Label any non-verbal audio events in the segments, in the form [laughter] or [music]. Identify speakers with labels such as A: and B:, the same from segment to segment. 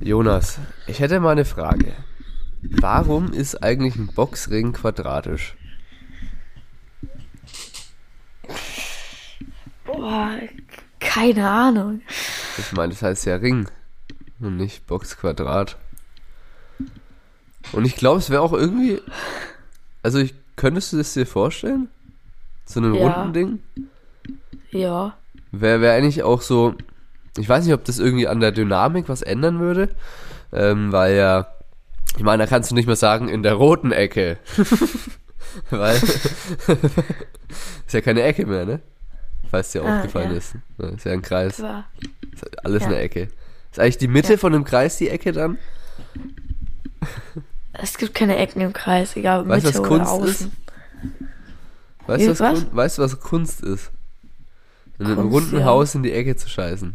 A: Jonas, ich hätte mal eine Frage. Warum ist eigentlich ein Boxring quadratisch?
B: Boah, keine Ahnung.
A: Ich meine, das heißt ja Ring und nicht Boxquadrat. Und ich glaube, es wäre auch irgendwie. Also, ich, könntest du das dir vorstellen? So einem
B: Ja.
A: runden Ding?
B: Ja.
A: Wäre wär eigentlich auch so. Ich weiß nicht, ob das irgendwie an der Dynamik was ändern würde. Ähm, weil ja. Ich meine, da kannst du nicht mehr sagen, in der roten Ecke. [laughs] weil. [laughs] ist ja keine Ecke mehr, ne? Falls dir
B: Ah,
A: aufgefallen
B: ja.
A: ist. Ist ja ein Kreis.
B: War.
A: Ist alles
B: Ja.
A: eine Ecke. Ist eigentlich die Mitte
B: Ja.
A: von dem Kreis die Ecke dann? [laughs]
B: Es gibt keine Ecken im Kreis, egal ob
A: Weißt
B: Mitte
A: was
B: oder
A: Kunst
B: außen.
A: ist? Weißt du, was,
B: Was?
A: Kun weißt was Kunst ist? In einem runden. Haus in die Ecke zu scheißen.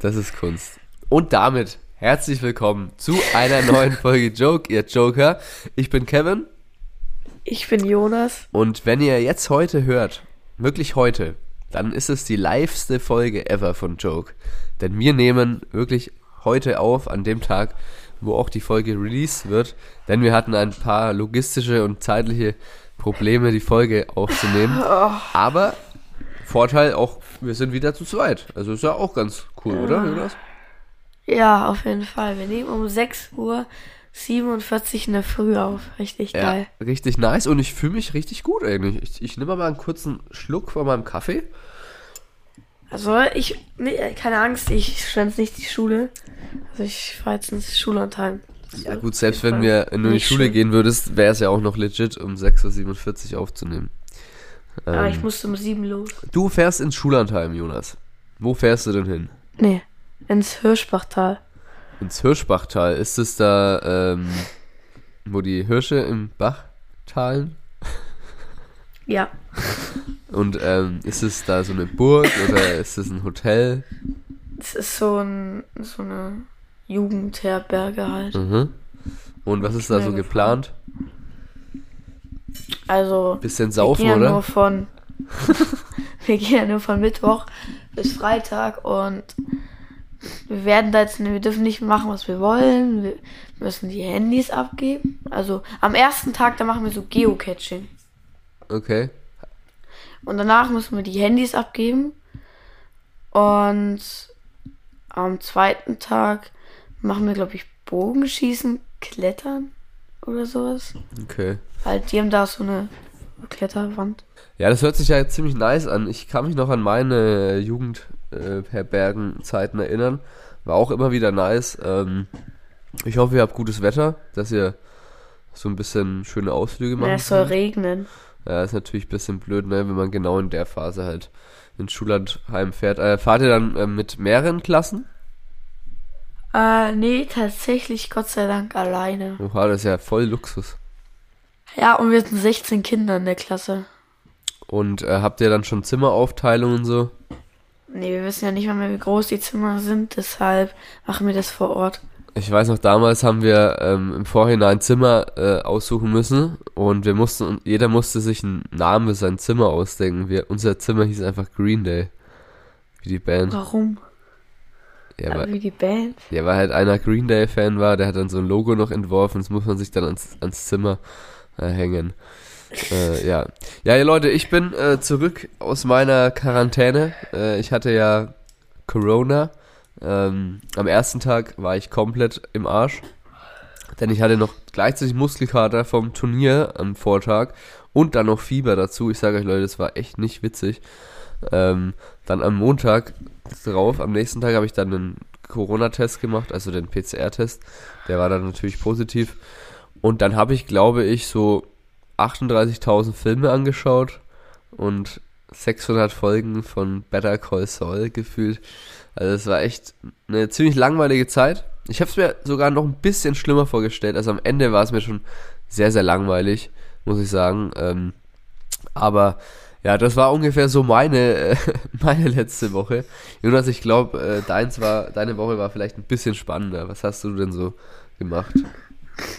A: Das ist Kunst. Und damit herzlich willkommen zu einer neuen Folge Joke, ihr Joker. Ich bin Kevin
B: Ich bin Jonas.
A: und wenn ihr jetzt heute hört, wirklich heute, dann ist es die liveste Folge ever von Joke. Denn wir nehmen wirklich heute auf, an dem Tag, wo auch die Folge released wird. Denn wir hatten ein paar logistische und zeitliche Probleme, die Folge aufzunehmen. Aber Vorteil auch, wir sind wieder zu zweit. Also ist ja auch ganz cool, oder, Jonas?
B: Ja, auf jeden Fall. Wir nehmen um 6 Uhr 47 in der Früh auf. Richtig geil.
A: Ja, richtig nice und ich fühle mich richtig gut eigentlich. Ich, ich nehme mal einen kurzen Schluck von meinem Kaffee.
B: Also ich, nee, keine Angst, ich schwänze nicht die Schule. Also ich fahre jetzt ins Schullandheim.
A: Ja gut, selbst wenn wir wenn du in die Schule gehen würdest, wäre es ja auch noch legit, um 6.47 Uhr aufzunehmen.
B: Aber
A: Ähm,
B: ich musste um 7 los.
A: du fährst ins Schullandheim, Jonas. Wo fährst du denn hin?
B: Nee, ins Hirschbachtal.
A: Ins Hirschbachtal. Ist es da, ähm, wo die Hirsche im Bach talen? [laughs]
B: Ja.
A: Und ähm, ist es da so eine Burg oder ist es ein Hotel?
B: Es ist so, ein, so eine Jugendherberge halt.
A: Mhm. Und was ist da so
B: Schnell
A: geplant?
B: Also
A: Bisschen
B: wir
A: saufen,
B: gehen ja
A: oder?
B: nur von [laughs] wir gehen ja nur von Mittwoch bis Freitag und wir werden da jetzt wir dürfen nicht machen, was wir wollen. Wir müssen die Handys abgeben. Also am ersten Tag da machen wir so Geocaching
A: Okay.
B: und danach müssen wir die Handys abgeben und am zweiten Tag machen wir glaube ich Bogenschießen, Klettern oder sowas.
A: Okay.
B: Halt, die haben da so eine Kletterwand.
A: Ja, das hört sich ja ziemlich nice an. Ich kann mich noch an meine Jugendherbergenzeiten erinnern. War auch immer wieder nice. Ähm, ich hoffe, ihr habt gutes Wetter, dass ihr so ein bisschen schöne Ausflüge
B: Ja,
A: machen
B: es soll regnen.
A: Ja, ist natürlich ein bisschen blöd, ne, wenn man genau in der Phase halt ins Schullandheim fährt. Äh, fahrt ihr dann äh, mit mehreren Klassen?
B: Äh, nee, tatsächlich Gott sei Dank alleine.
A: Oha, das ist ja voll Luxus.
B: Ja, und wir sind 16 Kinder in der Klasse.
A: Und äh, habt ihr dann schon Zimmeraufteilung und so?
B: Nee, wir wissen ja nicht mal mehr, wie groß die Zimmer sind, deshalb machen wir das vor Ort.
A: Ich weiß noch, damals haben wir ähm, im Vorhinein Zimmer äh, aussuchen müssen und wir mussten, und jeder musste sich einen Namen für sein Zimmer ausdenken. Wir, unser Zimmer hieß einfach Green Day. Wie die Band.
B: Warum?
A: Ja,
B: Ja,
A: weil,
B: wie die Band.
A: ja, weil halt einer Green Day Fan war, der hat dann so ein Logo noch entworfen, das muss man sich dann ans, ans Zimmer äh, hängen. Äh, ja. Ja, ja, Leute, ich bin äh, zurück aus meiner Quarantäne. Äh, ich hatte ja Corona. Ähm, am ersten Tag war ich komplett im Arsch. Denn ich hatte noch gleichzeitig Muskelkater vom Turnier am Vortag und dann noch Fieber dazu. Ich sage euch, Leute, das war echt nicht witzig. Ähm, dann am Montag drauf, am nächsten Tag habe ich dann einen Corona-Test gemacht, also den PCR-Test. Der war dann natürlich positiv. Und dann habe ich, glaube ich, so 38.000 Filme angeschaut und 600 Folgen von Better Call Saul gefühlt. Also es war echt eine ziemlich langweilige Zeit. Ich habe es mir sogar noch ein bisschen schlimmer vorgestellt. Also am Ende war es mir schon sehr, sehr langweilig, muss ich sagen. Ähm, aber ja, das war ungefähr so meine, äh, [laughs] meine letzte Woche. Jonas, ich glaube, äh, deins war, deine Woche war vielleicht ein bisschen spannender. Was hast du denn so gemacht?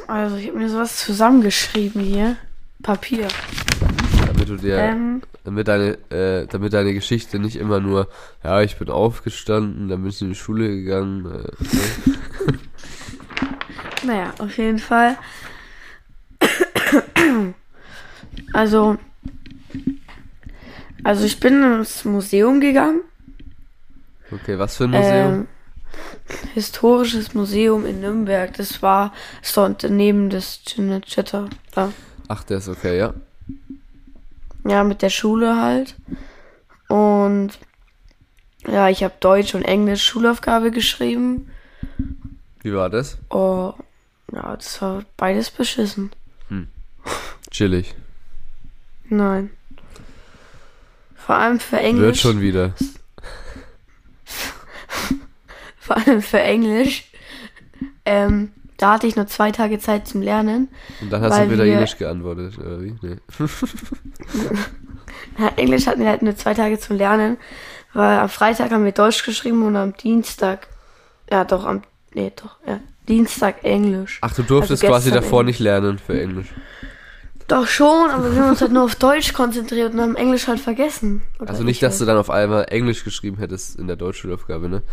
B: Also, ich habe mir sowas zusammengeschrieben hier. Papier.
A: damit du dir,
B: Ähm,
A: damit deine, äh, damit deine Geschichte nicht immer nur, ja, ich bin aufgestanden, dann bin ich in die Schule gegangen. Äh, ne? [laughs]
B: naja, auf jeden Fall. [coughs] Also, also ich bin ins Museum gegangen.
A: Okay, was für ein Museum?
B: Ähm, historisches Museum in Nürnberg. Das war so neben des Cinecittà. Ja.
A: Ach, der ist okay, ja.
B: ja, mit der Schule halt. Und ja, ich habe Deutsch und Englisch Schulaufgabe geschrieben.
A: Wie war das?
B: Oh, ja, das war beides beschissen.
A: Chillig.
B: Nein. Vor allem für
A: Wird
B: Englisch.
A: schon wieder. [laughs]
B: Vor allem für Englisch. Ähm, da hatte ich nur zwei Tage Zeit zum Lernen.
A: Und dann hast du wieder
B: wir-
A: Englisch geantwortet, oder wie? Nee. [laughs]
B: Ja, Englisch hatten wir halt nur zwei Tage zum Lernen, weil am Freitag haben wir Deutsch geschrieben und am Dienstag, ja doch, am, nee doch, ja, Dienstag Englisch.
A: Ach, du durftest
B: Also
A: quasi davor
B: Englisch.
A: nicht lernen für Englisch.
B: Doch schon, aber wir haben uns halt nur auf Deutsch konzentriert und haben Englisch halt vergessen. Oder
A: Also nicht,
B: ich
A: dass du dann auf einmal Englisch geschrieben hättest in der Deutschschulaufgabe, ne?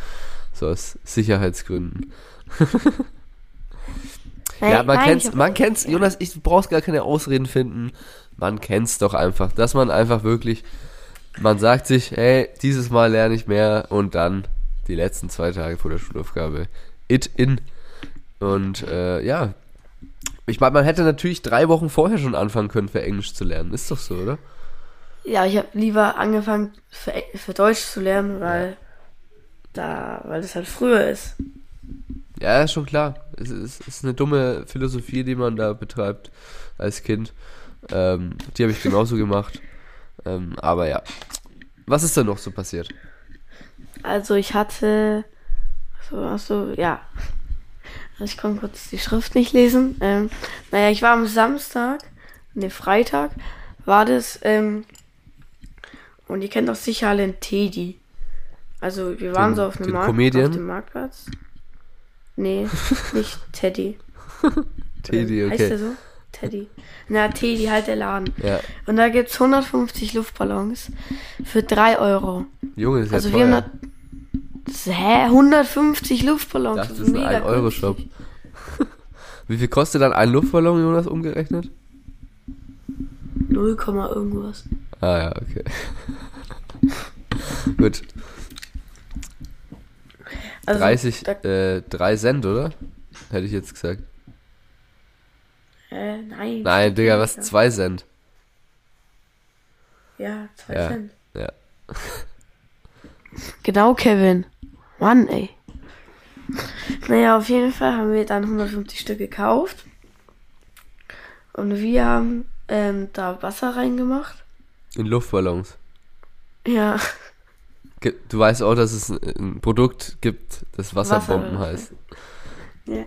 A: So aus Sicherheitsgründen. [laughs]
B: Nein,
A: ja, man
B: nein,
A: kennt's, man kennt's, Jonas, ich, du brauchst gar keine Ausreden finden. Man kennt's doch einfach, dass man einfach wirklich, man sagt sich, hey, dieses Mal lerne ich mehr und dann die letzten zwei Tage vor der Schulaufgabe it in. Und äh, ja, ich meine, man hätte natürlich drei Wochen vorher schon anfangen können, für Englisch zu lernen. Ist doch so, oder?
B: Ja, ich habe lieber angefangen für, für Deutsch zu lernen, weil da, weil das halt früher ist.
A: Ja, ist schon klar. Es ist, es ist eine dumme Philosophie, die man da betreibt als Kind. Ähm, die habe ich genauso [laughs] gemacht. Ähm, aber ja. Was ist denn noch so passiert?
B: Also ich hatte, so, also ja, also ich konnte kurz die Schrift nicht lesen. Ähm, naja, ich war am Samstag, ne Freitag, war das, ähm, und ihr kennt doch sicher alle einen Teddy. Also wir waren
A: Den-
B: so auf, einem Markt, auf dem Marktplatz. Nee, [laughs] nicht Teddy.
A: Teddy,
B: Heißt der
A: okay.
B: so? Teddy. Na, Teddy, halt der Laden.
A: Ja.
B: Und da gibt's 150 Luftballons für 3 Euro.
A: Junge, ist ja
B: Also wir haben
A: teuer.
B: da. Das- Hä? 150 Luftballons.
A: Dachte, das ist ein 1-Euro-Shop.
B: günstig.
A: Wie viel kostet dann ein Luftballon, Jonas, umgerechnet?
B: 0, Komma irgendwas.
A: Ah ja, okay. [laughs] Gut.
B: Also,
A: 30,
B: Da,
A: äh, 3 Cent, oder? Hätte ich jetzt gesagt.
B: äh, nein.
A: Nein, Digga, was?
B: Ja.
A: 2 Cent.
B: Ja, 2
A: Ja.
B: Cent.
A: Ja.
B: Genau, Kevin. Mann, ey. Naja, auf jeden Fall haben wir dann 150 Stück gekauft. Und wir haben ähm, da Wasser reingemacht.
A: In Luftballons.
B: Ja.
A: Du weißt auch, dass es ein- Produkt gibt, das Wasserbomben
B: Wasser-
A: heißt.
B: Ja,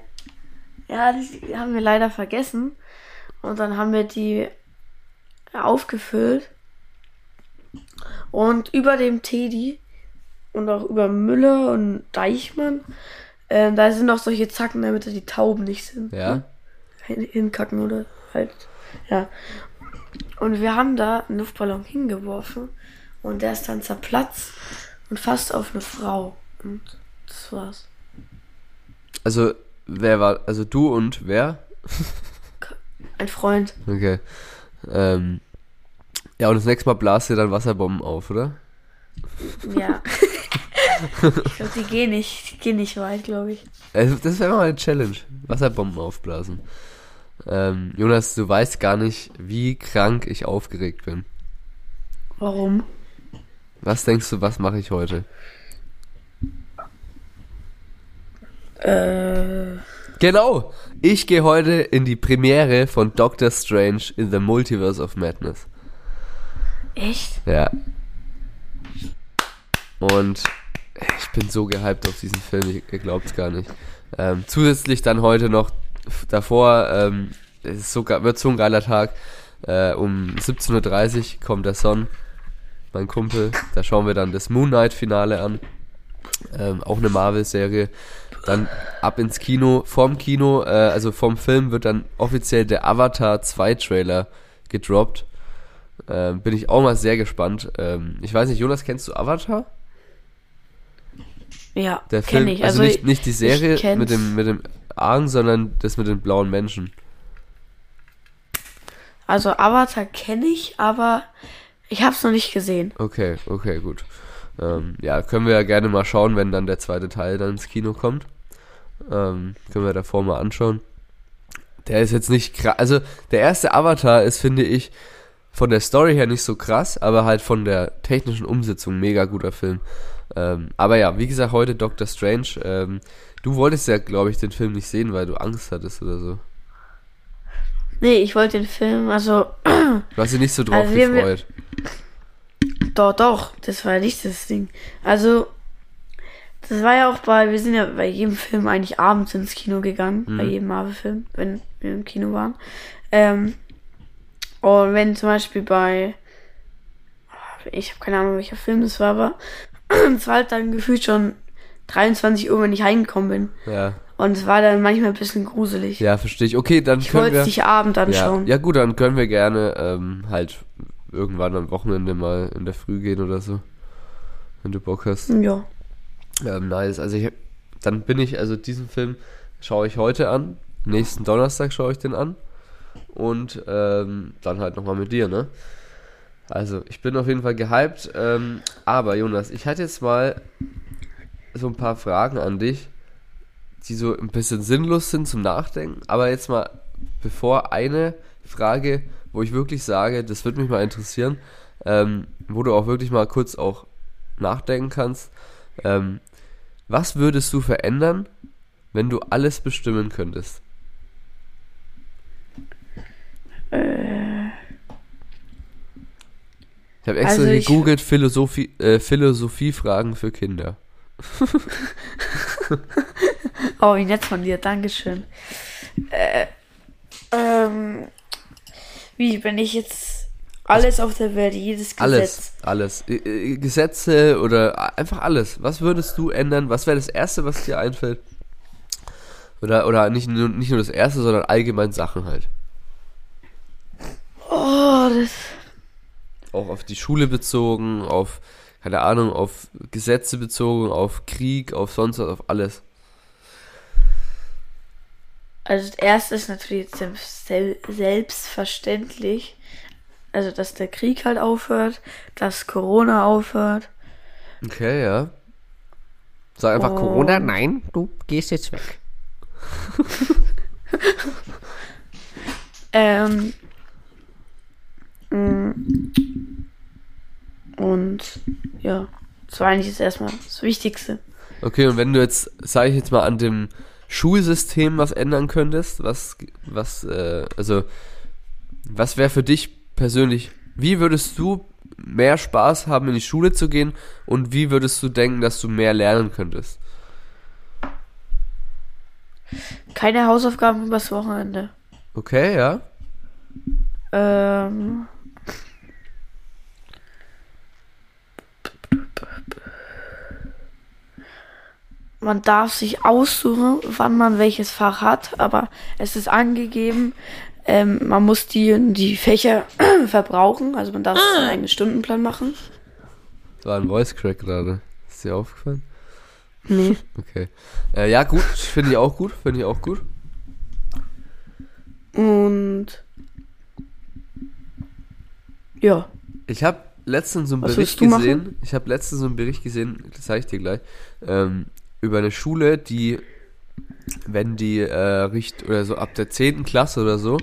B: ja die haben wir leider vergessen. Und dann haben wir die aufgefüllt. Und über dem Teddy und auch über Müller und Deichmann, ähm, da sind noch solche Zacken, damit da die Tauben nicht sind.
A: Ja?
B: Hin, hinkacken oder halt. Ja. Und wir haben da einen Luftballon hingeworfen und der ist dann zerplatzt und fast auf eine Frau. Und das war's.
A: Also, wer war, also du und wer?
B: Ein Freund.
A: Okay. Ähm, ja, und das nächste Mal blast ihr dann Wasserbomben auf, oder?
B: Ja. [laughs] ich glaube, die gehen nicht, die gehen nicht weit, glaube ich.
A: Also, das wäre mal eine Challenge. Wasserbomben aufblasen. Ähm, Jonas, du weißt gar nicht, wie krank ich aufgeregt bin.
B: Warum?
A: Was denkst du, was mache ich heute?
B: Äh,
A: Genau! Ich gehe heute in die Premiere von Doctor Strange in the Multiverse of Madness.
B: echt?
A: Ja. Und ich bin so gehypt auf diesen Film, ihr glaubt's gar nicht. Ähm, zusätzlich dann heute noch davor, ähm, es ist so, wird so ein geiler Tag. Äh, um 17.30 Uhr kommt der Son, mein Kumpel. Da schauen wir dann das Moon Knight Finale an. Ähm, auch eine Marvel-Serie. Dann ab ins Kino. Vorm Kino, äh, also vom Film wird dann offiziell der Avatar 2 Trailer gedroppt. Ähm, bin ich auch mal sehr gespannt. Ähm, ich weiß nicht, Jonas, kennst du Avatar?
B: Ja,
A: Der Film,
B: ich.
A: also,
B: Also,
A: nicht, nicht die
B: ich
A: Serie mit dem, mit dem Argen, sondern das mit den blauen Menschen.
B: also Avatar kenne ich, aber ich habe es noch nicht gesehen.
A: Okay, okay, gut. Ähm, ja, können wir ja gerne mal schauen, wenn dann der zweite Teil dann ins Kino kommt. Ähm, können wir davor mal anschauen. Der ist jetzt nicht krass. Also, der erste Avatar ist, finde ich, von der Story her nicht so krass, aber halt von der technischen Umsetzung mega guter Film. Ähm, aber ja, wie gesagt, heute Doctor Strange. Ähm, du wolltest ja, glaube ich, den Film nicht sehen, weil du Angst hattest oder so.
B: Nee, ich wollte den Film, also
A: Du hast dich nicht so drauf
B: Also wir-
A: gefreut.
B: doch, doch, das war nicht das Ding. Also, das war ja auch bei, wir sind ja bei jedem Film eigentlich abends ins Kino gegangen, bei jedem Marvel-Film, wenn wir im Kino waren. Ähm, und wenn zum Beispiel bei, ich habe keine Ahnung, welcher Film das war, aber es war halt dann gefühlt schon 23 Uhr, wenn ich heimgekommen bin.
A: Ja,
B: Und es war dann manchmal ein bisschen gruselig.
A: ja, verstehe ich. Okay, dann
B: ich
A: können
B: wollte
A: wir...
B: es nicht Abend
A: Ja,
B: anschauen.
A: ja gut, dann können wir gerne ähm, halt irgendwann am Wochenende mal in der Früh gehen oder so. Wenn du Bock hast.
B: ja.
A: Ähm, nice. Also ich, dann bin ich, also diesen Film schaue ich heute an. Nächsten Donnerstag schaue ich den an. Und ähm, dann halt nochmal mit dir, ne? Also, ich bin auf jeden Fall gehypt. Ähm, aber Jonas, ich hatte jetzt mal so ein paar Fragen an dich, die so ein bisschen sinnlos sind zum Nachdenken. Aber jetzt mal, bevor eine Frage, wo ich wirklich sage, das würde mich mal interessieren, ähm, wo du auch wirklich mal kurz auch nachdenken kannst. Ähm, was würdest du verändern, wenn du alles bestimmen könntest? Ich habe extra
B: Also ich-
A: gegoogelt Philosophie, äh, Philosophiefragen für Kinder. [laughs]
B: Oh, wie nett von dir, Dankeschön. Äh, ähm, wie, wenn ich jetzt alles auf der Welt, jedes Gesetz.
A: Alles, alles. Äh, äh, Gesetze oder einfach alles. Was würdest du ändern? Was wäre das Erste, was dir einfällt? Oder, oder nicht, nur, nicht nur das Erste, sondern allgemein Sachen halt.
B: Oh, das.
A: Auch auf die Schule bezogen, auf, keine Ahnung, auf Gesetze bezogen, auf Krieg, auf sonst was, auf alles.
B: Also, das erste ist natürlich selbst, sel- selbstverständlich. Also, dass der Krieg halt aufhört, dass Corona aufhört.
A: Okay, ja. Sag einfach
B: Oh.
A: Corona, nein, du gehst jetzt weg. [laughs]
B: Ähm. mm, Und ja, das war eigentlich jetzt erstmal das Wichtigste.
A: Okay, und wenn du jetzt, sage ich jetzt mal, an dem Schulsystem was ändern könntest, was, was, äh, also, was wäre für dich persönlich, wie würdest du mehr Spaß haben, in die Schule zu gehen und wie würdest du denken, dass du mehr lernen könntest?
B: Keine Hausaufgaben übers Wochenende.
A: Okay, ja.
B: Ähm. Man darf sich aussuchen, wann man welches Fach hat, aber es ist angegeben, ähm, man muss die, die Fächer [clears throat] verbrauchen, also man darf sich seinen eigenen Stundenplan machen.
A: Das war ein Voice Crack gerade. Ist dir aufgefallen?
B: Nee.
A: Okay. Äh, ja, gut, finde ich auch gut, finde ich auch gut.
B: Und ja,
A: Ich habe letztens so einen
B: Was
A: Bericht
B: willst du
A: gesehen. Ich habe letztens so einen Bericht gesehen, das zeige ich dir gleich, ähm, über eine Schule, die, wenn die äh, richt oder so ab der 10. Klasse oder so,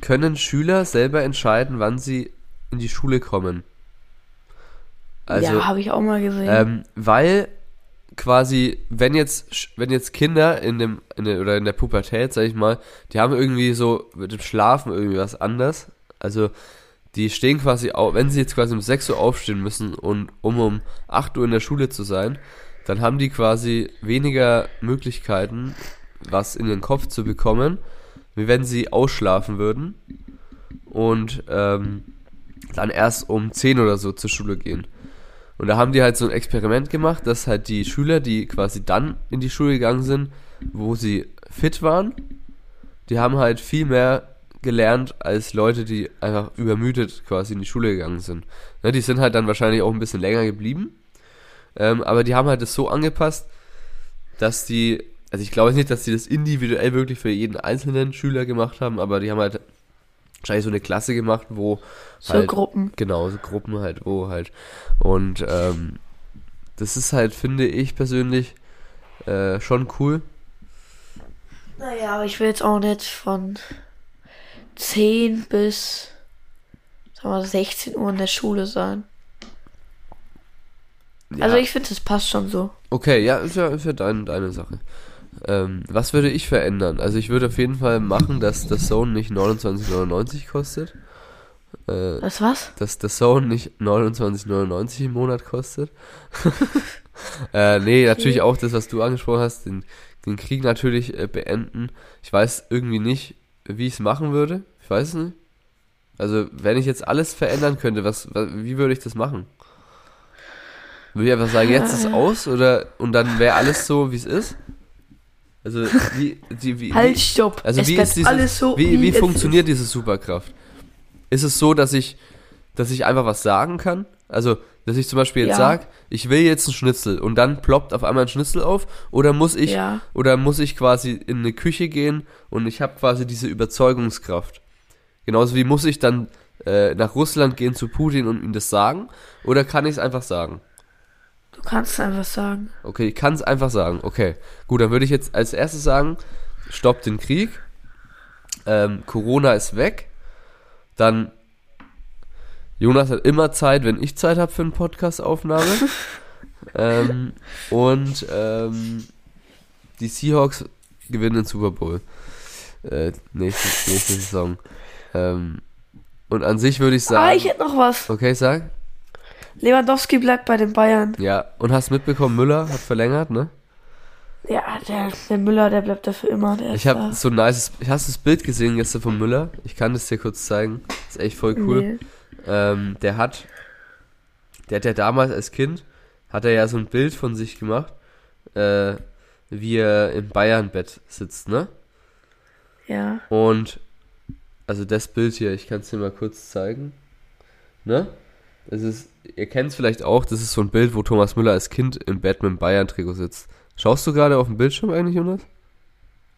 A: können Schüler selber entscheiden, wann sie in die Schule kommen. Also,
B: ja, habe ich auch mal gesehen.
A: ähm, weil quasi, wenn jetzt, wenn jetzt Kinder in dem, in der, oder in der Pubertät, sag ich mal, die haben irgendwie so mit dem Schlafen irgendwie was anders. Also, die stehen quasi auf, wenn sie jetzt quasi um 6 Uhr aufstehen müssen und um um 8 Uhr in der Schule zu sein, dann haben die quasi weniger Möglichkeiten, was in den Kopf zu bekommen, wie wenn sie ausschlafen würden und ähm, dann erst um 10 oder so zur Schule gehen. Und da haben die halt so ein Experiment gemacht, dass halt die Schüler, die quasi dann in die Schule gegangen sind, wo sie fit waren, die haben halt viel mehr gelernt als Leute, die einfach übermüdet quasi in die Schule gegangen sind. Ne, die sind halt dann wahrscheinlich auch ein bisschen länger geblieben. Ähm, aber die haben halt das so angepasst, dass die, also ich glaube nicht, dass die das individuell wirklich für jeden einzelnen Schüler gemacht haben, aber die haben halt wahrscheinlich so eine Klasse gemacht, wo
B: So
A: halt,
B: Gruppen.
A: Genau, so Gruppen halt, wo halt. Und ähm, das ist halt, finde ich persönlich, äh, schon cool.
B: Naja, aber ich will jetzt auch nicht von 10 bis sagen wir, 16 Uhr in der Schule sein.
A: Ja.
B: Also ich finde, das passt schon so.
A: Okay, ja, ist ja, ist ja dein, deine Sache. Ähm, was würde ich verändern? Also ich würde auf jeden Fall machen, dass das Zone nicht 29,99 kostet. Äh,
B: Das was?
A: dass das Zone nicht 29,99 im Monat kostet. [laughs] äh, nee, natürlich auch das, was du angesprochen hast, den, den Krieg natürlich äh, beenden. Ich weiß irgendwie nicht, wie ich es machen würde. Ich weiß es nicht. Also, wenn ich jetzt alles verändern könnte, was, was wie würde ich das machen? Würde ich einfach sagen, jetzt ist aus oder und dann wäre alles so, wie es ist? Also, wie, die, wie,
B: Halt,
A: wie,
B: stopp.
A: also
B: es
A: wie ist dieses,
B: alles so,
A: wie, wie
B: es
A: funktioniert diese Superkraft? Ist es so, dass ich, dass ich einfach was sagen kann? Also, dass ich zum Beispiel jetzt
B: Ja.
A: sag, ich will jetzt einen Schnitzel und dann ploppt auf einmal ein Schnitzel auf oder muss ich,
B: Ja.
A: oder muss ich quasi in eine Küche gehen und ich habe quasi diese Überzeugungskraft? Genauso wie muss ich dann äh, nach Russland gehen zu Putin und ihm das sagen? Oder kann ich es einfach sagen?
B: Du kannst einfach sagen.
A: Okay, ich kann es einfach sagen. Okay, gut, dann würde ich jetzt als erstes sagen, stopp den Krieg. Ähm, Corona ist weg. Dann Jonas hat immer Zeit, wenn ich Zeit habe für eine Podcast-Aufnahme. [laughs] ähm, und ähm, die Seahawks gewinnen den Super Bowl. Äh, nächste, nächste Saison. Ähm, und an sich würde ich sagen.
B: Ah, ich hätte noch was.
A: okay, sag.
B: Lewandowski bleibt bei den Bayern.
A: Ja, und hast mitbekommen, Müller hat verlängert, ne?
B: Ja, der, der Müller, der bleibt dafür immer.
A: Ich habe so ein nice. Hast du das Bild gesehen gestern von Müller? Ich kann das dir kurz zeigen. ist echt voll cool.
B: Nee.
A: Ähm, der hat, der hat ja damals als Kind, hat er ja so ein Bild von sich gemacht, äh, wie er im Bayern-Bett sitzt, ne?
B: Ja.
A: Und, also das Bild hier, ich kann es dir mal kurz zeigen, ne? Das ist, ihr kennt es vielleicht auch, das ist so ein Bild, wo Thomas Müller als Kind im Bett mit dem Bayern-Trikot sitzt. Schaust du gerade auf dem Bildschirm eigentlich, Jonas?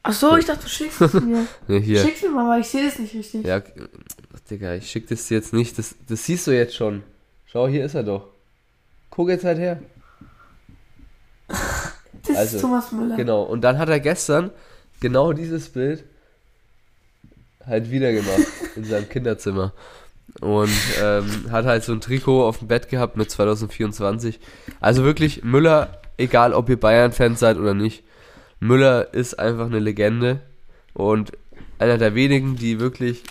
B: Ach so, ich dachte, du schickst es mir. [laughs]
A: Ne, hier.
B: Schick's mir mal, weil ich sehe es nicht richtig.
A: Ja, ach, Digga, ich schick das dir jetzt nicht. Das, das siehst du jetzt schon. Schau, hier ist er doch. Guck jetzt halt her. [laughs]
B: das
A: also,
B: ist Thomas Müller.
A: Genau. Und dann hat er gestern genau dieses Bild halt wieder gemacht in seinem Kinderzimmer. [laughs] Und ähm, hat halt so ein Trikot auf dem Bett gehabt mit 2024. Also wirklich, Müller, egal ob ihr Bayern-Fans seid oder nicht, Müller ist einfach eine Legende und einer der wenigen, die wirklich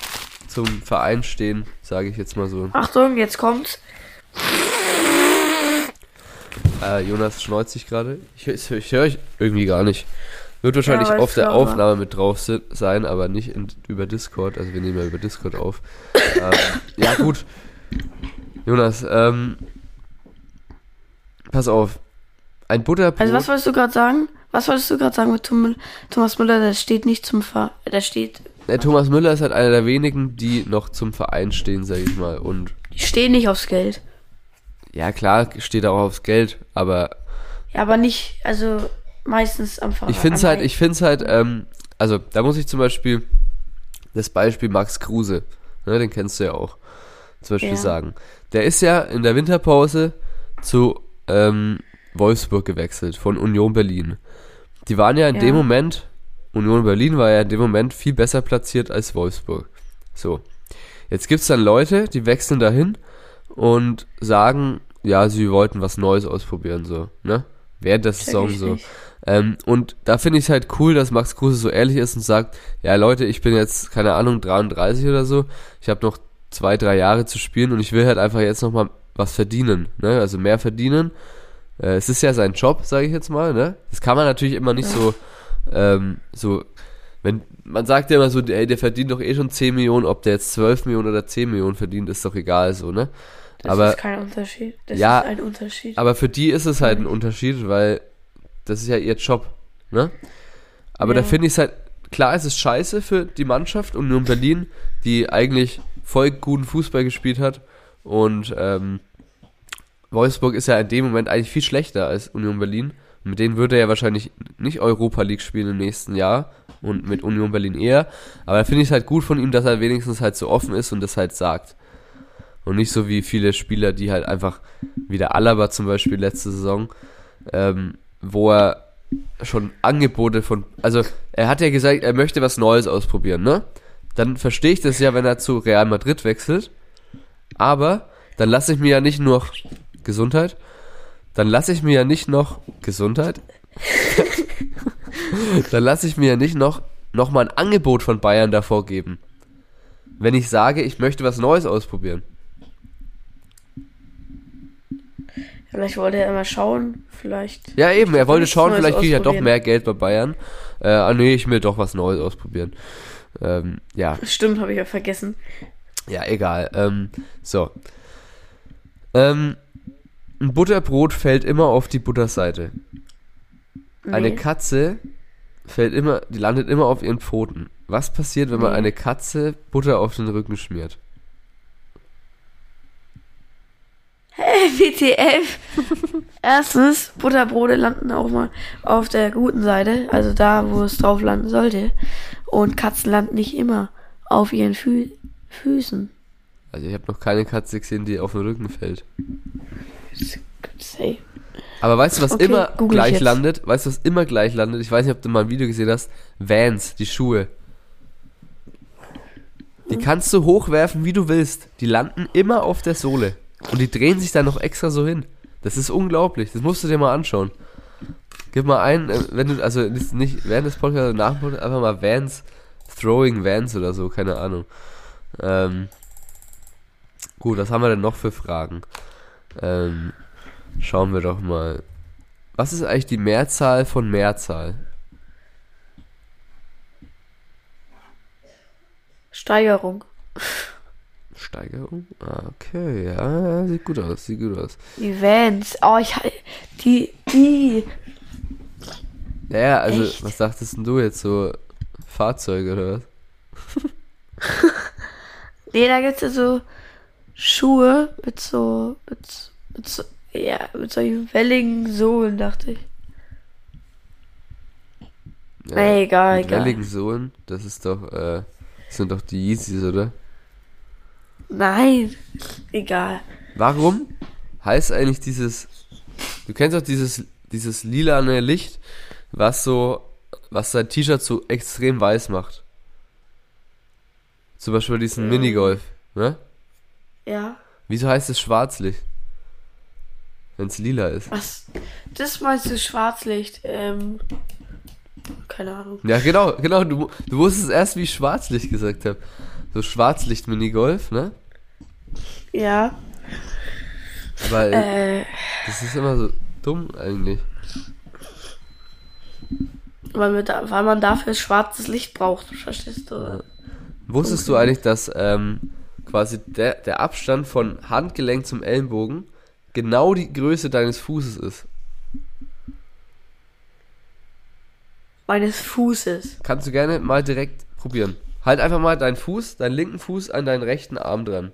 A: zum Verein stehen, sage ich jetzt mal so.
B: Achtung, jetzt kommt's.
A: Äh, Jonas schneuzt sich gerade. Ich, ich, ich höre euch irgendwie gar nicht. Wird wahrscheinlich
B: weil
A: auf der. Aufnahme mit drauf sein, aber nicht in, über Discord. Also wir nehmen ja über Discord auf. ähm, ja gut. Jonas, ähm, pass auf. Ein Butterbrot.
B: Also was wolltest du gerade sagen? Was wolltest du gerade sagen mit Tom, Thomas Müller? Der steht nicht zum Ver... Der steht...
A: Der Thomas Müller ist halt einer der wenigen, die noch zum Verein stehen, sag ich mal. Und
B: Die stehen nicht aufs Geld.
A: ja, klar steht auch aufs Geld, aber
B: Ja, aber nicht... Also meistens am Verein.
A: Ich finde es halt, ich finde es halt, ähm, also da muss ich zum Beispiel das Beispiel Max Kruse, ne, den kennst du ja auch, zum Beispiel
B: Ja.
A: sagen. Der ist ja in der Winterpause zu ähm, Wolfsburg gewechselt von Union Berlin. Die waren ja in
B: Ja.
A: dem Moment, Union Berlin war ja in dem Moment viel besser platziert als Wolfsburg. So. Jetzt gibt's dann Leute, die wechseln dahin und sagen, ja, sie wollten was Neues ausprobieren, so, ne? Während der Saison so. Ähm, und da finde ich es halt cool, dass Max Kruse so ehrlich ist und sagt, ja Leute, ich bin jetzt, keine Ahnung, 33 oder so, ich habe noch zwei, drei Jahre zu spielen und ich will halt einfach jetzt nochmal was verdienen, ne? Also mehr verdienen. Äh, es ist ja sein Job, sage ich jetzt mal, ne? Das kann man natürlich immer nicht so, ähm, so, wenn, man sagt ja immer so, ey, der verdient doch eh schon 10 Millionen, ob der jetzt 12 Millionen oder 10 Millionen verdient, ist doch egal, so, ne?
B: Das
A: aber-
B: ist kein Unterschied. Das
A: Ja,
B: ist ein Unterschied.
A: Aber für die ist es halt ein Unterschied, weil das ist ja ihr Job, ne? Aber da
B: Ja.
A: finde ich es halt klar ist es scheiße für die Mannschaft Union Berlin, die eigentlich voll guten Fußball gespielt hat. Und ähm, Wolfsburg ist ja in dem Moment eigentlich viel schlechter als Union Berlin. Mit denen würde er ja wahrscheinlich nicht Europa League spielen im nächsten Jahr und mit Union Berlin eher. Aber da finde ich es halt gut von ihm, dass er wenigstens halt so offen ist und das halt sagt. Und nicht so wie viele Spieler, die halt einfach, wie der Alaba zum Beispiel letzte Saison, ähm, wo er schon Angebote von, also er hat ja gesagt, er möchte was Neues ausprobieren, ne? Dann verstehe ich das ja, wenn er zu Real Madrid wechselt. Aber dann lasse ich mir ja nicht nur Gesundheit, dann lasse ich mir ja nicht noch Gesundheit. [laughs] dann lasse ich mir ja nicht noch noch mal ein Angebot von Bayern davor geben. Wenn ich sage, ich möchte was Neues ausprobieren.
B: Vielleicht wollte er immer schauen, vielleicht.
A: Ja, eben, er wollte schauen, vielleicht kriege ich ja doch mehr Geld bei Bayern. Äh, ah, nee, ich will doch was Neues ausprobieren. Ähm, ja,
B: Stimmt, habe ich ja vergessen.
A: ja, egal. Ähm, so. Ähm, ein Butterbrot fällt immer auf die Butterseite. Eine
B: Nee.
A: Katze fällt immer, die landet immer auf ihren Pfoten. Was passiert, wenn man
B: Nee.
A: eine Katze Butter auf den Rücken schmiert?
B: Hey, [laughs] WTF. Erstens, Butterbrote landen auch mal auf der guten Seite, also da, wo es drauf landen sollte. Und Katzen landen nicht immer auf ihren Fü Füßen.
A: Also ich habe noch keine Katze gesehen, die auf den Rücken fällt.
B: Hey.
A: Aber weißt du, was
B: Okay,
A: immer gleich landet? Weißt du, was immer gleich landet? Ich weiß nicht, ob du mal ein Video gesehen hast. Vans, die Schuhe. Die kannst du hochwerfen, wie du willst. Die landen immer auf der Sohle. Und die drehen sich dann noch extra so hin. Das ist unglaublich. Das musst du dir mal anschauen. Gib mal ein, äh, wenn du, also nicht- während des Podcasts, nach dem Podcast, einfach mal Vans, Throwing Vans oder so, keine Ahnung. Ähm, gut, was haben wir denn noch für Fragen? Ähm, schauen wir doch mal. Was ist eigentlich die Mehrzahl von Mehrzahl?
B: Steigerung.
A: Steigerung? Ah, okay, ja, sieht gut aus, sieht gut aus.
B: Die Vans. Oh, ich die, die.
A: Ja, ja, also,
B: Echt?
A: was dachtest denn du jetzt so? Fahrzeuge oder was? [laughs]
B: Nee, da gibt's ja so Schuhe mit so, mit, mit so, ja, mit solchen welligen Sohlen, dachte ich.
A: Ja,
B: Nee, egal,
A: mit
B: egal.
A: welligen Sohlen, das ist doch, äh, das sind doch die Yeezys, oder?
B: Nein, egal.
A: Warum heißt eigentlich dieses, du kennst doch dieses, dieses lilane Licht, was so, was sein T-Shirt so extrem weiß macht. Zum Beispiel diesen
B: Ähm.
A: Minigolf, ne?
B: Ja.
A: Wieso heißt es Schwarzlicht? Wenn es lila ist.
B: Was? Das meinst du Schwarzlicht? Ähm, keine Ahnung.
A: Ja, genau, genau, du, du wusstest erst, wie ich Schwarzlicht gesagt habe. So Schwarzlicht-Minigolf, ne?
B: Ja.
A: Aber äh,
B: Äh,
A: das ist immer so dumm eigentlich.
B: weil, da, weil man dafür schwarzes Licht braucht, verstehst du?
A: Wusstest du eigentlich, dass ähm, quasi der, der Abstand von Handgelenk zum Ellenbogen genau die Größe deines Fußes ist?
B: Meines Fußes.
A: Kannst du gerne mal direkt probieren. Halt einfach mal deinen Fuß, deinen linken Fuß an deinen rechten Arm dran.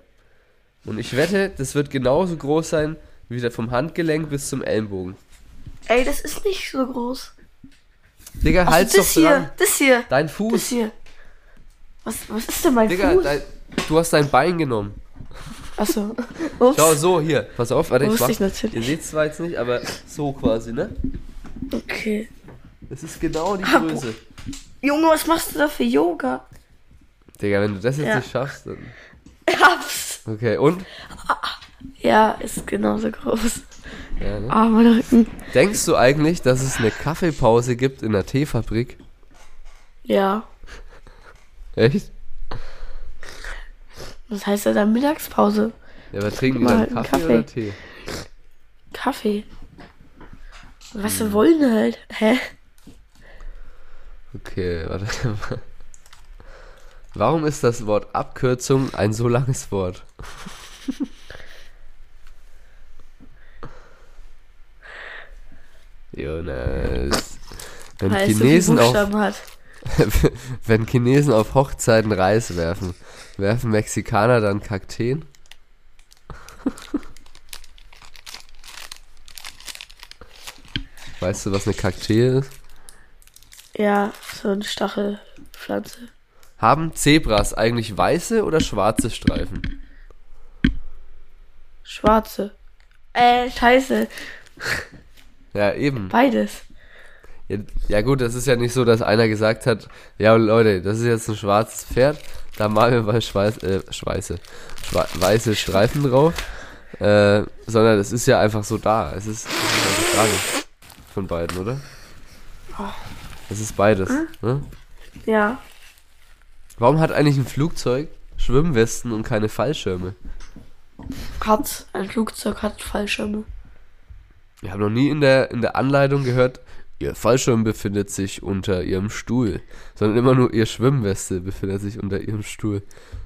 A: Und ich wette, das wird genauso groß sein, wie der vom Handgelenk bis zum Ellenbogen.
B: Ey, das ist nicht so groß.
A: Digga,
B: Ach,
A: halt's
B: das
A: doch dran.
B: hier, das hier,
A: Dein
B: das
A: Fuß.
B: hier. Was, was ist denn mein
A: Digga,
B: Fuß?
A: dein, du hast dein Bein genommen.
B: Achso. [laughs]
A: Schau, so, hier. Pass auf, warte, ich mach.
B: ich natürlich.
A: Ihr seht zwar jetzt nicht, aber so quasi, ne?
B: Okay.
A: Das ist genau die Größe.
B: Junge, was machst du da für Yoga?
A: Digga, wenn du das jetzt
B: Ja.
A: nicht schaffst, dann. [laughs]
B: Ups.
A: Okay, und?
B: Ja, ist genauso groß.
A: Ja, ne?
B: Ah, mein Rücken.
A: Denkst du eigentlich, dass es eine Kaffeepause gibt in der Teefabrik?
B: Ja.
A: Echt?
B: Was heißt ja dann Mittagspause?
A: Ja, aber trinken
B: Mal
A: dann
B: einen
A: Kaffee,
B: Kaffee.
A: oder Tee?
B: Kaffee. Was
A: Hm.
B: sie wollen halt. Hä?
A: Okay, warte mal. Warum ist das Wort Abkürzung ein so langes Wort? Jonas. Wenn
B: viele
A: Chinesen auf
B: Buchstaben hat. [laughs]
A: Wenn Chinesen auf Hochzeiten Reis werfen, werfen Mexikaner dann Kakteen? Weißt du, was eine Kaktee ist?
B: Ja, so eine Stachelpflanze.
A: Haben Zebras eigentlich weiße oder schwarze Streifen?
B: Schwarze. Äh, scheiße.
A: Ja, eben.
B: Beides.
A: Ja, ja gut, das ist ja nicht so, dass einer gesagt hat, ja Leute, das ist jetzt ein schwarzes Pferd, da malen wir mal Schweiß, äh, Schweiße, Schwa weiße Streifen drauf, äh, sondern es ist ja einfach so da. Es ist, es ist eine Frage von beiden, oder? Es ist beides. Ne?
B: Ja.
A: Warum hat eigentlich ein Flugzeug Schwimmwesten und keine Fallschirme?
B: Hat, ein Flugzeug hat Fallschirme.
A: Ich habe noch nie in der, in der Anleitung gehört, ihr Fallschirm befindet sich unter ihrem Stuhl, sondern immer nur ihr Schwimmweste befindet sich unter ihrem Stuhl.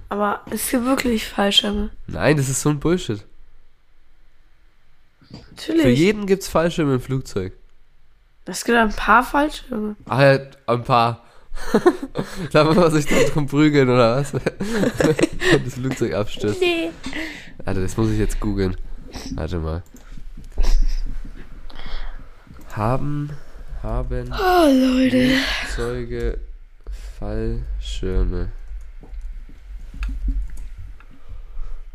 B: Aber es gibt wirklich Fallschirme.
A: Nein, das ist so ein Bullshit.
B: Natürlich.
A: Für jeden gibt's Fallschirme im Flugzeug.
B: Es gibt ein paar Fallschirme.
A: Ah ja, ein paar. [laughs] da muss man sich dann drum prügeln, oder was? [laughs] Das Flugzeug abstürzt.
B: Nee.
A: Warte, das muss ich jetzt googeln. Warte mal. Haben, haben
B: Oh, Leute.
A: Flugzeuge Fallschirme.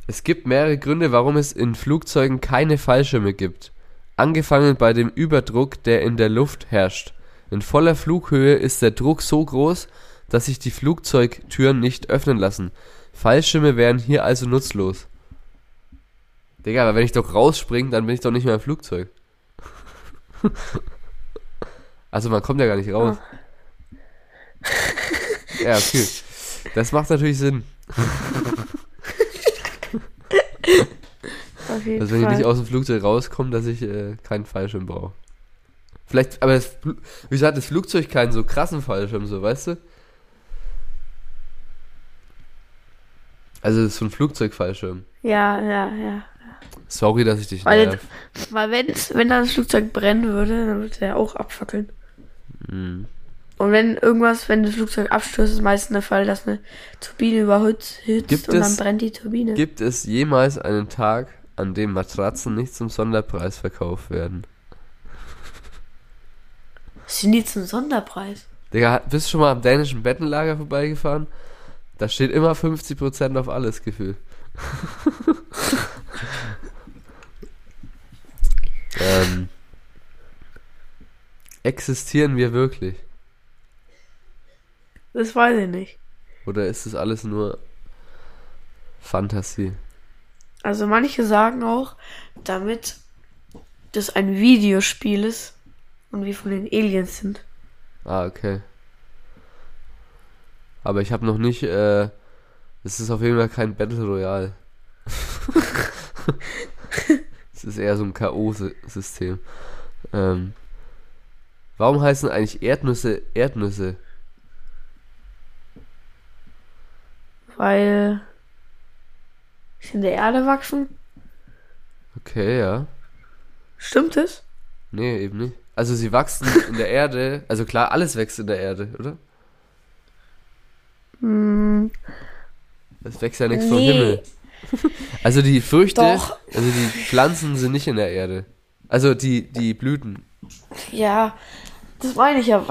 A: Es gibt mehrere Gründe, warum es in Flugzeugen keine Fallschirme gibt. Angefangen bei dem Überdruck, der in der Luft herrscht. In voller Flughöhe ist der Druck so groß, dass sich die Flugzeugtüren nicht öffnen lassen. Fallschirme wären hier also nutzlos. Digga, aber wenn ich doch rausspringe, dann bin ich doch nicht mehr im Flugzeug. [laughs] also man kommt ja gar nicht raus. [laughs] Ja, okay. Das macht natürlich Sinn. Dass wenn ich nicht aus dem Flugzeug rauskomme, dass ich äh, keinen Fallschirm brauche. Vielleicht, aber das, wieso hat das Flugzeug keinen so krassen Fallschirm, so, weißt du? Also, das ist so ein Flugzeugfallschirm.
B: ja, ja, ja.
A: Sorry, dass ich dich
B: Weil,
A: nerv.
B: weil wenn's, wenn dann das Flugzeug brennen würde, dann würde er auch abfackeln.
A: Hm.
B: Und wenn irgendwas, wenn das Flugzeug abstürzt, ist meistens der Fall, dass eine Turbine überhitzt
A: Gibt
B: und dann
A: es-
B: brennt die Turbine.
A: Gibt es jemals einen Tag, an dem Matratzen nicht zum Sonderpreis verkauft werden?
B: Sind die zum Sonderpreis?
A: Digga, bist du schon mal am dänischen Bettenlager vorbeigefahren? Da steht immer 50% auf alles gefühlt. [laughs] ähm, existieren wir wirklich?
B: Das weiß ich nicht.
A: Oder ist das alles nur Fantasie?
B: Also manche sagen auch, damit das ein Videospiel ist und wir von den Aliens sind.
A: Ah, okay. Aber ich habe noch nicht, äh, es ist auf jeden Fall kein Battle Royale. [laughs] Es ist eher so ein K.O.-System. Ähm, warum heißen eigentlich Erdnüsse Erdnüsse?
B: Weil sie in der Erde wachsen.
A: Okay, ja.
B: Stimmt es?
A: Nee, eben nicht. Also sie wachsen in der Erde, also klar, alles wächst in der Erde, oder?
B: Hm,
A: Es wächst ja nichts vom
B: Nee.
A: Himmel. Also die Früchte,
B: Doch.
A: also die Pflanzen sind nicht in der Erde. Also die, die Blüten.
B: ja, das meine ich ja.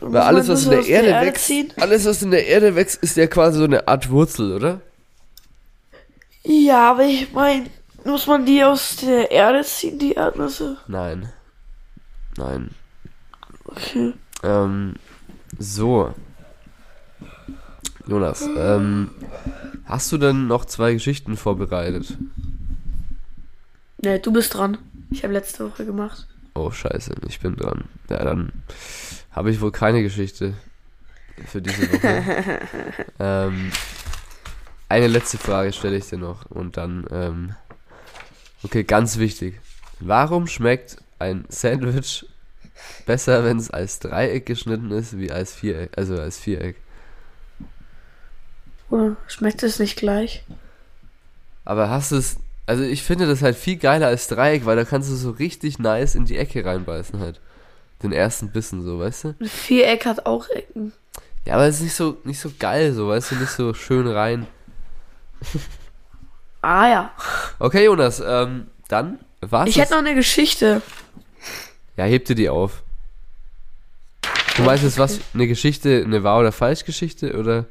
A: Weil alles, was in der Erde wächst, alles, was in der Erde wächst, ist ja quasi so eine Art Wurzel, oder?
B: Ja, aber ich meine, muss man die aus der Erde ziehen, die Erdnüsse?
A: Nein. Nein.
B: Okay.
A: Ähm, so. Jonas, ähm, hast du denn noch zwei Geschichten vorbereitet?
B: Ne, du bist dran. Ich habe letzte Woche gemacht.
A: Oh, scheiße, ich bin dran. Ja, dann habe ich wohl keine Geschichte für diese Woche. [laughs] ähm, eine letzte Frage stelle ich dir noch und dann, ähm, okay, ganz wichtig. Warum schmeckt ein Sandwich besser, wenn es als Dreieck geschnitten ist, wie als Viereck, also als Viereck?
B: Oder schmeckt es nicht gleich?
A: Aber hast du es, also ich finde das halt viel geiler als Dreieck, weil da kannst du so richtig nice in die Ecke reinbeißen halt. Den ersten Bissen so, weißt du?
B: Ein Viereck hat auch Ecken.
A: Ja, aber es ist nicht so, nicht so geil, so, weißt du, nicht so schön rein.
B: Ah ja.
A: Okay, Jonas, ähm, dann war's.
B: Ich hätte noch eine Geschichte.
A: Ja, heb dir die auf. Du meinst jetzt was, eine Geschichte, eine Wahr- oder Falschgeschichte, oder?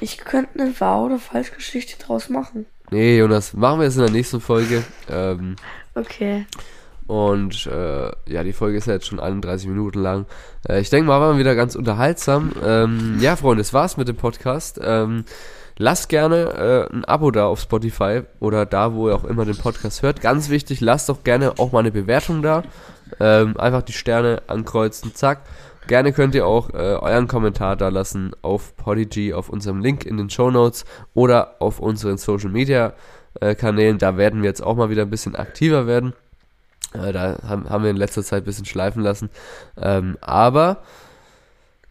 B: Ich könnte eine Wahr- oder Falschgeschichte draus machen.
A: Nee, Jonas, machen wir es in der nächsten Folge. Ähm,
B: Okay.
A: und äh, ja, die Folge ist ja jetzt schon 31 Minuten lang. Äh, ich denke mal, war wieder ganz unterhaltsam. Ähm, ja, Freunde, das war's mit dem Podcast. Ähm, lasst gerne äh, ein Abo da auf Spotify oder da, wo ihr auch immer den Podcast hört. Ganz wichtig, lasst doch gerne auch mal eine Bewertung da. Ähm, einfach die Sterne ankreuzen, zack. Gerne könnt ihr auch äh, euren Kommentar da lassen auf Podigy, auf unserem Link in den Show Notes oder auf unseren Social Media äh, Kanälen. Da werden wir jetzt auch mal wieder ein bisschen aktiver werden. Äh, da haben, haben wir in letzter Zeit ein bisschen schleifen lassen. Ähm, aber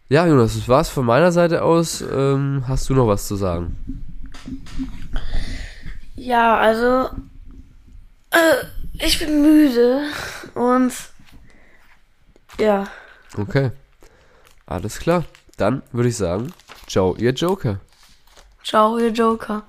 A: ja, Jonas, das war's von meiner Seite aus. Ähm, hast du noch was zu sagen?
B: Ja, also. Äh, ich bin müde. Und. Ja.
A: Okay. Alles klar. Dann würde ich sagen, ciao, ihr Joker.
B: Ciao, ihr Joker.